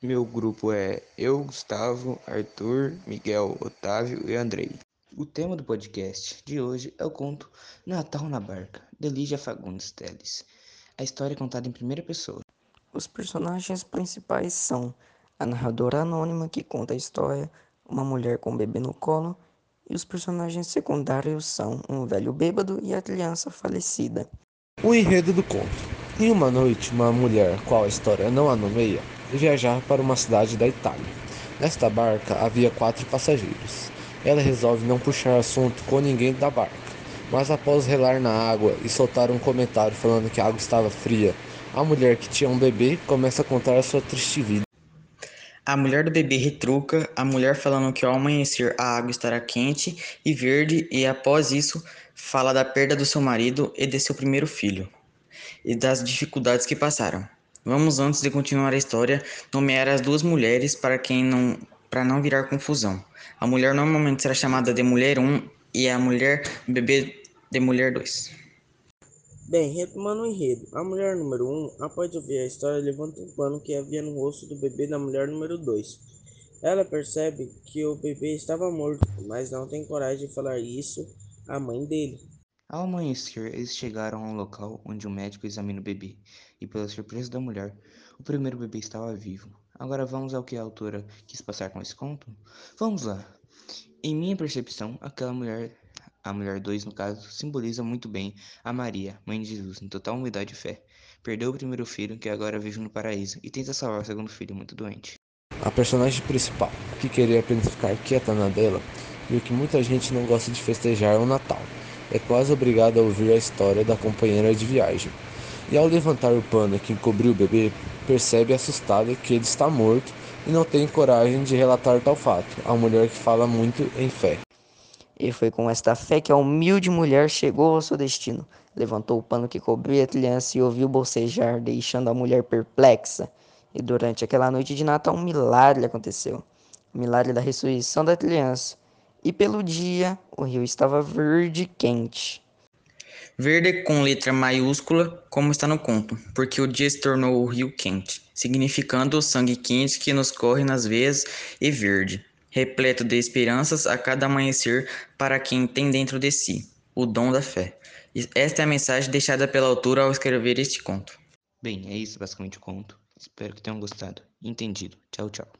Meu grupo é eu, Gustavo, Arthur, Miguel, Otávio e Andrei. O tema do podcast de hoje é o conto Natal na Barca, de Lígia Fagundes Teles. A história é contada em primeira pessoa. Os personagens principais são a narradora anônima que conta a história, uma mulher com um bebê no colo, e os personagens secundários são um velho bêbado e a criança falecida. O enredo do conto. Em uma noite, uma mulher, qual a história não a nomeia, viajar para uma cidade da Itália. Nesta barca havia quatro passageiros. Ela resolve não puxar assunto com ninguém da barca, mas após relar na água e soltar um comentário falando que a água estava fria, a mulher que tinha um bebê começa a contar a sua triste vida. A mulher do bebê retruca, a mulher falando que ao amanhecer a água estará quente e verde, e após isso fala da perda do seu marido e de seu primeiro filho, e das dificuldades que passaram. Vamos, antes de continuar a história, nomear as duas mulheres para quem não para não virar confusão. A mulher normalmente será chamada de mulher 1 e a mulher bebê de mulher 2. Bem, retomando o enredo, a mulher número 1, após ouvir a história, levanta um pano que havia no rosto do bebê da mulher número 2. Ela percebe que o bebê estava morto, mas não tem coragem de falar isso à mãe dele. Ao amanhecer, eles chegaram a um local onde o médico examina o bebê, e pela surpresa da mulher, o primeiro bebê estava vivo. Agora vamos ao que a autora quis passar com esse conto? Vamos lá! Em minha percepção, aquela mulher, a mulher 2 no caso, simboliza muito bem a Maria, mãe de Jesus, em total humildade e fé. Perdeu o primeiro filho, que agora vive no paraíso, e tenta salvar o segundo filho, muito doente. A personagem principal, que queria apenas ficar quieta na dela, viu que muita gente não gosta de festejar o Natal é quase obrigado a ouvir a história da companheira de viagem. E ao levantar o pano que encobriu o bebê, percebe assustada que ele está morto e não tem coragem de relatar tal fato. A mulher que fala muito em fé. E foi com esta fé que a humilde mulher chegou ao seu destino. Levantou o pano que cobria a criança e ouviu bocejar, deixando a mulher perplexa. E durante aquela noite de Natal, um milagre aconteceu o milagre da ressurreição da criança e pelo dia o rio estava verde e quente. Verde com letra maiúscula, como está no conto, porque o dia se tornou o rio quente, significando o sangue quente que nos corre nas veias e verde, repleto de esperanças a cada amanhecer para quem tem dentro de si o dom da fé. Esta é a mensagem deixada pela autora ao escrever este conto. Bem, é isso basicamente o conto. Espero que tenham gostado. Entendido. Tchau, tchau.